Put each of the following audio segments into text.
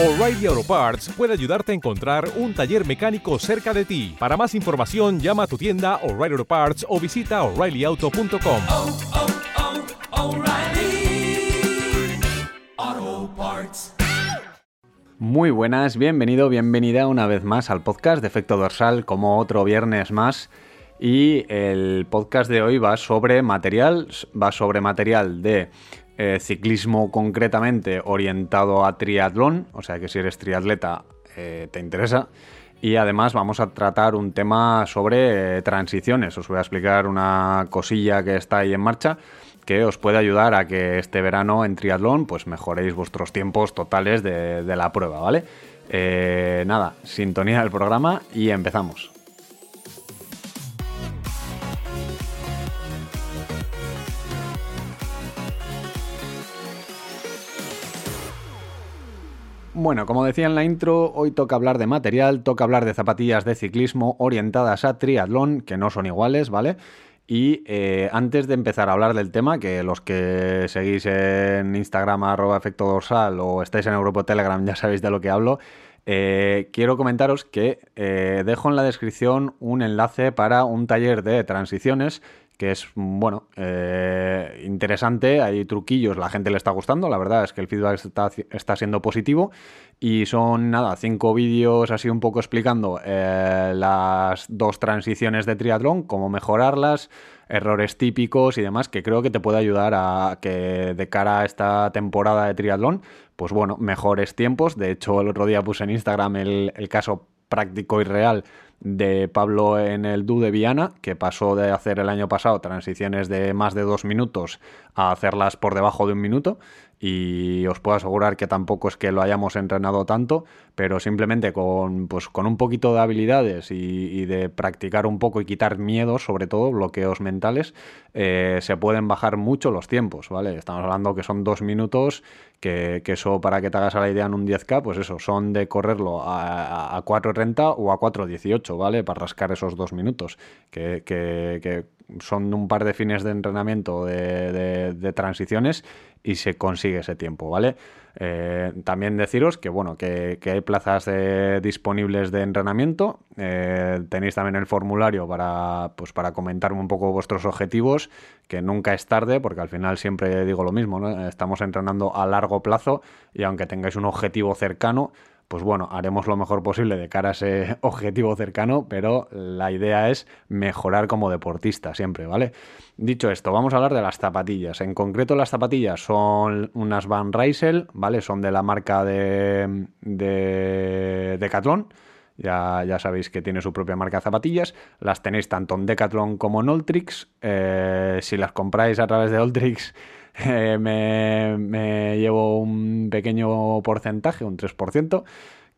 O'Reilly Auto Parts puede ayudarte a encontrar un taller mecánico cerca de ti. Para más información, llama a tu tienda O'Reilly Auto Parts o visita oreillyauto.com. oh, oh, O'Reilly Auto Parts. Muy buenas, bienvenido, bienvenida una vez más al podcast de Efecto Dorsal, como otro viernes más. Y el podcast de hoy va sobre material, va sobre material de eh, ciclismo concretamente orientado a triatlón, o sea que si eres triatleta eh, te interesa. Y además vamos a tratar un tema sobre eh, transiciones. Os voy a explicar una cosilla que está ahí en marcha que os puede ayudar a que este verano en triatlón pues mejoréis vuestros tiempos totales de, de la prueba, ¿vale? Nada, sintonía del programa y empezamos. Bueno, como decía en la intro, hoy toca hablar de material, toca hablar de zapatillas de ciclismo orientadas a triatlón, que no son iguales, ¿vale? Y eh, antes de empezar a hablar del tema, que los que seguís en Instagram arroba efecto dorsal o estáis en el grupo Telegram ya sabéis de lo que hablo, eh, quiero comentaros que eh, dejo en la descripción un enlace para un taller de transiciones que es, bueno, eh, interesante, hay truquillos, la gente le está gustando, la verdad es que el feedback está, está siendo positivo y son, nada, cinco vídeos así un poco explicando eh, las dos transiciones de triatlón, cómo mejorarlas, errores típicos y demás, que creo que te puede ayudar a que de cara a esta temporada de triatlón, pues bueno, mejores tiempos. De hecho, el otro día puse en Instagram el, el caso práctico y real de Pablo en el Du de Viana, que pasó de hacer el año pasado transiciones de más de dos minutos a hacerlas por debajo de un minuto. Y os puedo asegurar que tampoco es que lo hayamos entrenado tanto, pero simplemente con, pues, con un poquito de habilidades y, de practicar un poco y quitar miedos, sobre todo bloqueos mentales, eh, se pueden bajar mucho los tiempos, ¿vale? Estamos hablando que son dos minutos, que, eso para que te hagas a la idea en un 10K, pues eso, son de correrlo a, a 4.30 o a 4.18, ¿vale? Para rascar esos dos minutos, que, que, que son un par de fines de entrenamiento de transiciones y se consigue ese tiempo, ¿vale? Eh, también deciros que, bueno, que, hay plazas disponibles de entrenamiento. Eh, tenéis también el formulario para, pues, para comentarme un poco vuestros objetivos, que nunca es tarde, porque al final siempre digo lo mismo, ¿no? Estamos entrenando a largo plazo y aunque tengáis un objetivo cercano, pues bueno, haremos lo mejor posible de cara a ese objetivo cercano, pero la idea es mejorar como deportista siempre, ¿vale? Dicho esto, vamos a hablar de las zapatillas. En concreto, las zapatillas son unas Van Rysel, ¿vale? Son de la marca de, de Decathlon. Ya, ya, sabéis que tiene su propia marca de zapatillas. Las tenéis tanto en Decathlon como en Ultrix. Eh, si las compráis a través de Ultrix, me, me, llevo un pequeño porcentaje, un 3%,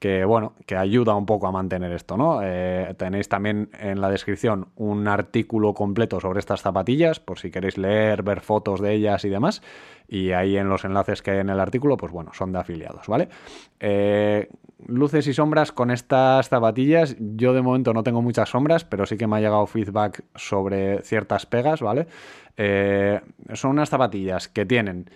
que bueno, que ayuda un poco a mantener esto, ¿no? Eh, tenéis también en la descripción un artículo completo sobre estas zapatillas, por si queréis leer, ver fotos de ellas y demás. Y ahí en los enlaces que hay en el artículo, pues bueno, son de afiliados, ¿vale? Eh, luces y sombras con estas zapatillas. Yo de momento no tengo muchas sombras, pero sí que me ha llegado feedback sobre ciertas pegas, ¿vale? Eh, son unas zapatillas que tienen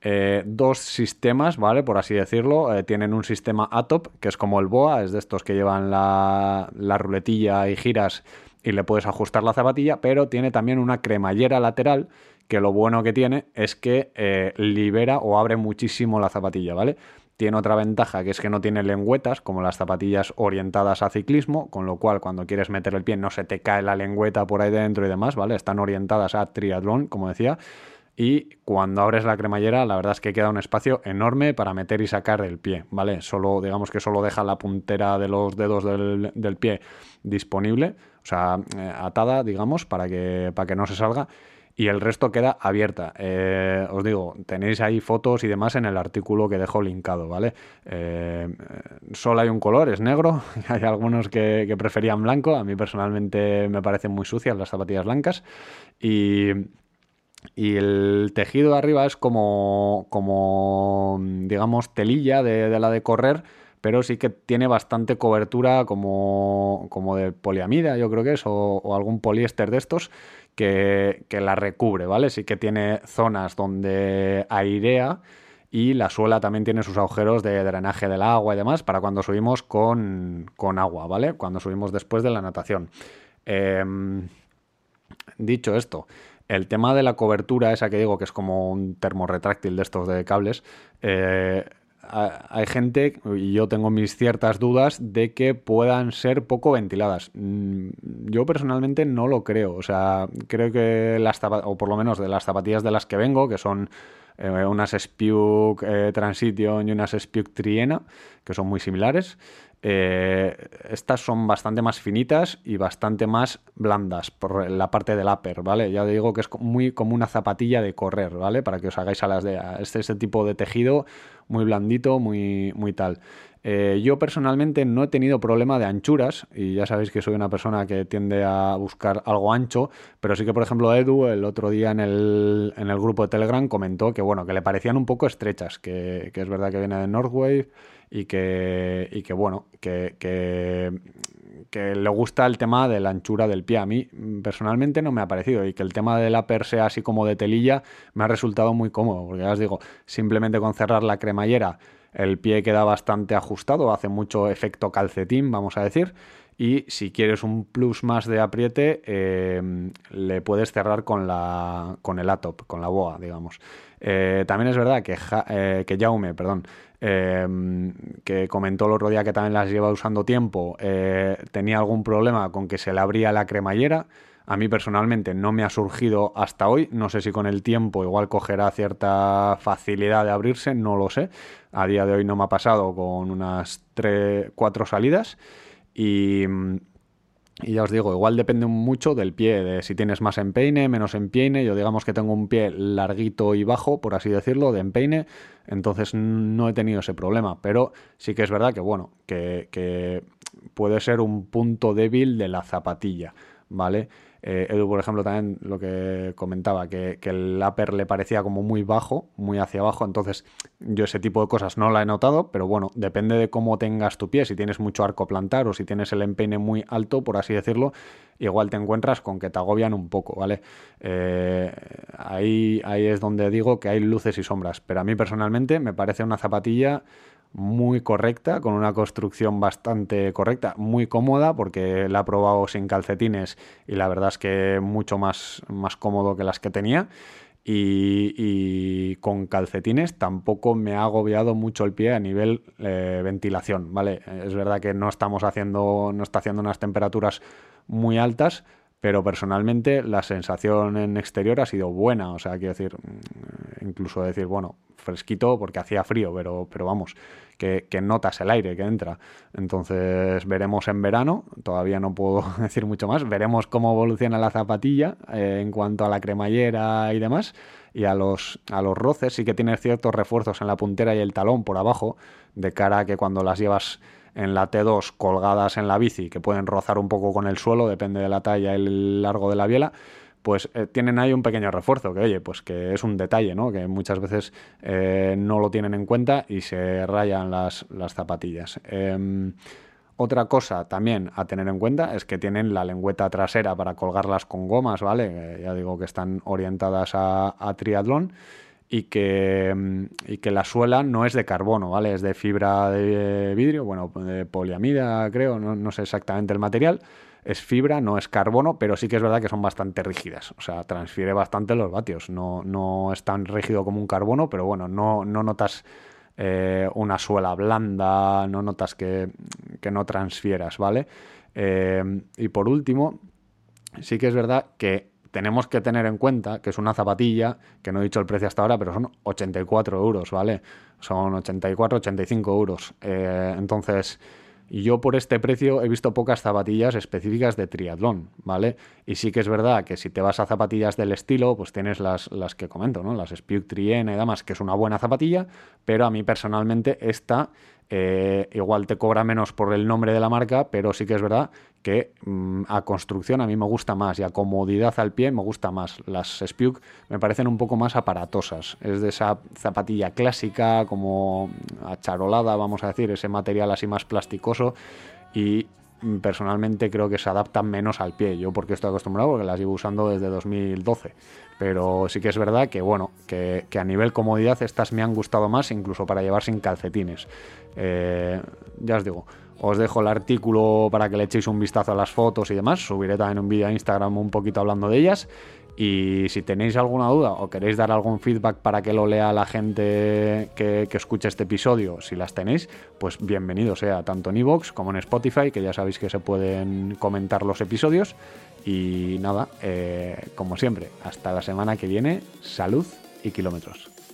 eh, dos sistemas, ¿vale? Por así decirlo. Eh, tienen un sistema ATOP, que es como el BOA, es de estos que llevan la, la ruletilla y giras y le puedes ajustar la zapatilla, pero tiene también una cremallera lateral que lo bueno que tiene es que eh, libera o abre muchísimo la zapatilla, ¿vale? Tiene otra ventaja que es que no tiene lengüetas como las zapatillas orientadas a ciclismo, con lo cual cuando quieres meter el pie no se te cae la lengüeta por ahí dentro y demás, ¿vale? Están orientadas a triatlón, como decía. Y cuando abres la cremallera, la verdad es que queda un espacio enorme para meter y sacar el pie, ¿vale? Solo, digamos que solo deja la puntera de los dedos del, del pie disponible, o sea, eh, atada, digamos, para que, para que no se salga y el resto queda abierta. Eh, os digo, tenéis ahí fotos y demás en el artículo que dejo linkado, ¿vale? Eh, solo hay un color, es negro. hay algunos que, que, preferían blanco. A mí personalmente me parecen muy sucias las zapatillas blancas. Y, y el tejido de arriba es como, como digamos, telilla de, la de correr pero sí que tiene bastante cobertura como, como de poliamida, yo creo que es, o, o algún poliéster de estos, que, que, la recubre, ¿vale? Sí que tiene zonas donde airea y la suela también tiene sus agujeros de drenaje del agua y demás para cuando subimos con, con agua, ¿vale? Cuando subimos después de la natación. Em, dicho esto, el tema de la cobertura, esa que digo que es como un termorretráctil de estos de cables, eh, hay gente, y yo tengo mis ciertas dudas, de que puedan ser poco ventiladas. Mm, yo personalmente no lo creo. O sea, creo que las zapatillas, o por lo menos de las zapatillas de las que vengo, que son eh, unas Spiuk eh, Transition y unas Spiuk Triena, que son muy similares, eh, estas son bastante más finitas y bastante más blandas por la parte del upper, ¿vale? Ya digo que es muy como una zapatilla de correr, ¿vale? Para que os hagáis a las de este, este tipo de tejido muy blandito, muy, muy tal. Eh, yo personalmente no he tenido problema de anchuras y ya sabéis que soy una persona que tiende a buscar algo ancho, pero sí que por ejemplo Edu el otro día en el, en el grupo de Telegram comentó que bueno, que le parecían un poco estrechas, que, que es verdad que viene de Northwave y que, y que bueno, que, que, le gusta el tema de la anchura del pie. A mí personalmente no me ha parecido y que el tema de la per sea así como de telilla me ha resultado muy cómodo, porque ya os digo, simplemente con cerrar la cremallera el pie queda bastante ajustado, hace mucho efecto calcetín, vamos a decir. Y si quieres un plus más de apriete, eh, le puedes cerrar con, la, con el ATOP, con la boa, digamos. Eh, también es verdad que, eh, que Jaume, perdón, Em, que comentó el otro día que también las lleva usando tiempo, eh, tenía algún problema con que se le abría la cremallera. A mí personalmente no me ha surgido hasta hoy. No sé si con el tiempo igual cogerá cierta facilidad de abrirse, no lo sé. A día de hoy no me ha pasado con unas 3, 4 salidas. Y, y ya os digo, igual depende mucho del pie, de si tienes más empeine, menos empeine. Yo digamos que tengo un pie larguito y bajo, por así decirlo, de empeine, entonces no he tenido ese problema. Pero sí que es verdad que, bueno, que, que puede ser un punto débil de la zapatilla, ¿vale? Eh, Edu, por ejemplo, también lo que comentaba, que, el upper le parecía como muy bajo, muy hacia abajo, entonces yo ese tipo de cosas no la he notado, pero bueno, depende de cómo tengas tu pie, si tienes mucho arco plantar o si tienes el empeine muy alto, por así decirlo, igual te encuentras con que te agobian un poco, ¿vale? Eh, ahí, ahí es donde digo que hay luces y sombras, pero a mí personalmente me parece una zapatilla muy correcta, con una construcción bastante correcta, muy cómoda, porque la he probado sin calcetines y la verdad es que mucho más, más cómodo que las que tenía. Y, con calcetines tampoco me ha agobiado mucho el pie a nivel eh, ventilación, ¿vale? Es verdad que no estamos haciendo, no está haciendo unas temperaturas muy altas, pero personalmente la sensación en exterior ha sido buena, o sea, quiero decir, mm, incluso decir, bueno, fresquito porque hacía frío, pero, pero vamos, que, notas el aire que entra. Entonces veremos en verano, todavía no puedo decir mucho más, veremos cómo evoluciona la zapatilla eh, en cuanto a la cremallera y demás. Y a los, a los roces sí que tiene ciertos refuerzos en la puntera y el talón por abajo, de cara a que cuando las llevas en la T2 colgadas en la bici, que pueden rozar un poco con el suelo, depende de la talla y el largo de la biela, pues eh, tienen ahí un pequeño refuerzo, que oye, pues que es un detalle, ¿no? Que muchas veces eh, no lo tienen en cuenta y se rayan las, zapatillas. Em, otra cosa también a tener en cuenta es que tienen la lengüeta trasera para colgarlas con gomas, ¿vale? ya digo que están orientadas a, triatlón y que, em, y que la suela no es de carbono, ¿vale? Es de fibra de vidrio, bueno, de poliamida creo, no sé exactamente el material, es fibra, no es carbono, pero sí que es verdad que son bastante rígidas. O sea, transfiere bastante los vatios. No, no es tan rígido como un carbono, pero bueno, no, no notas eh, una suela blanda, no notas que, no transfieras, ¿vale? Eh, y por último, sí que es verdad que tenemos que tener en cuenta que es una zapatilla, que no he dicho el precio hasta ahora, pero son 84 euros, ¿vale? Son 84, 85 euros. Eh, entonces yo por este precio he visto pocas zapatillas específicas de triatlón, ¿vale? Y sí que es verdad que si te vas a zapatillas del estilo, pues tienes las, las que comento, ¿no? Las Spiuk Triene y demás, que es una buena zapatilla, pero a mí personalmente esta eh, igual te cobra menos por el nombre de la marca, pero sí que es verdad que mm, a construcción a mí me gusta más y a comodidad al pie me gusta más. Las Spiuk me parecen un poco más aparatosas. Es de esa zapatilla clásica, como acharolada, vamos a decir, ese material así más plasticoso y mm, personalmente creo que se adaptan menos al pie. Yo porque estoy acostumbrado, porque las llevo usando desde 2012. pero sí que es verdad que, bueno, que, a nivel comodidad estas me han gustado más, incluso para llevar sin calcetines. Eh, ya os digo, os dejo el artículo para que le echéis un vistazo a las fotos y demás. Subiré también un vídeo a Instagram un poquito hablando de ellas. Y si tenéis alguna duda o queréis dar algún feedback para que lo lea la gente que, escuche este episodio, si las tenéis, pues bienvenido sea tanto en iVoox como en Spotify, que ya sabéis que se pueden comentar los episodios. Y nada, eh, como siempre, hasta la semana que viene, salud y kilómetros.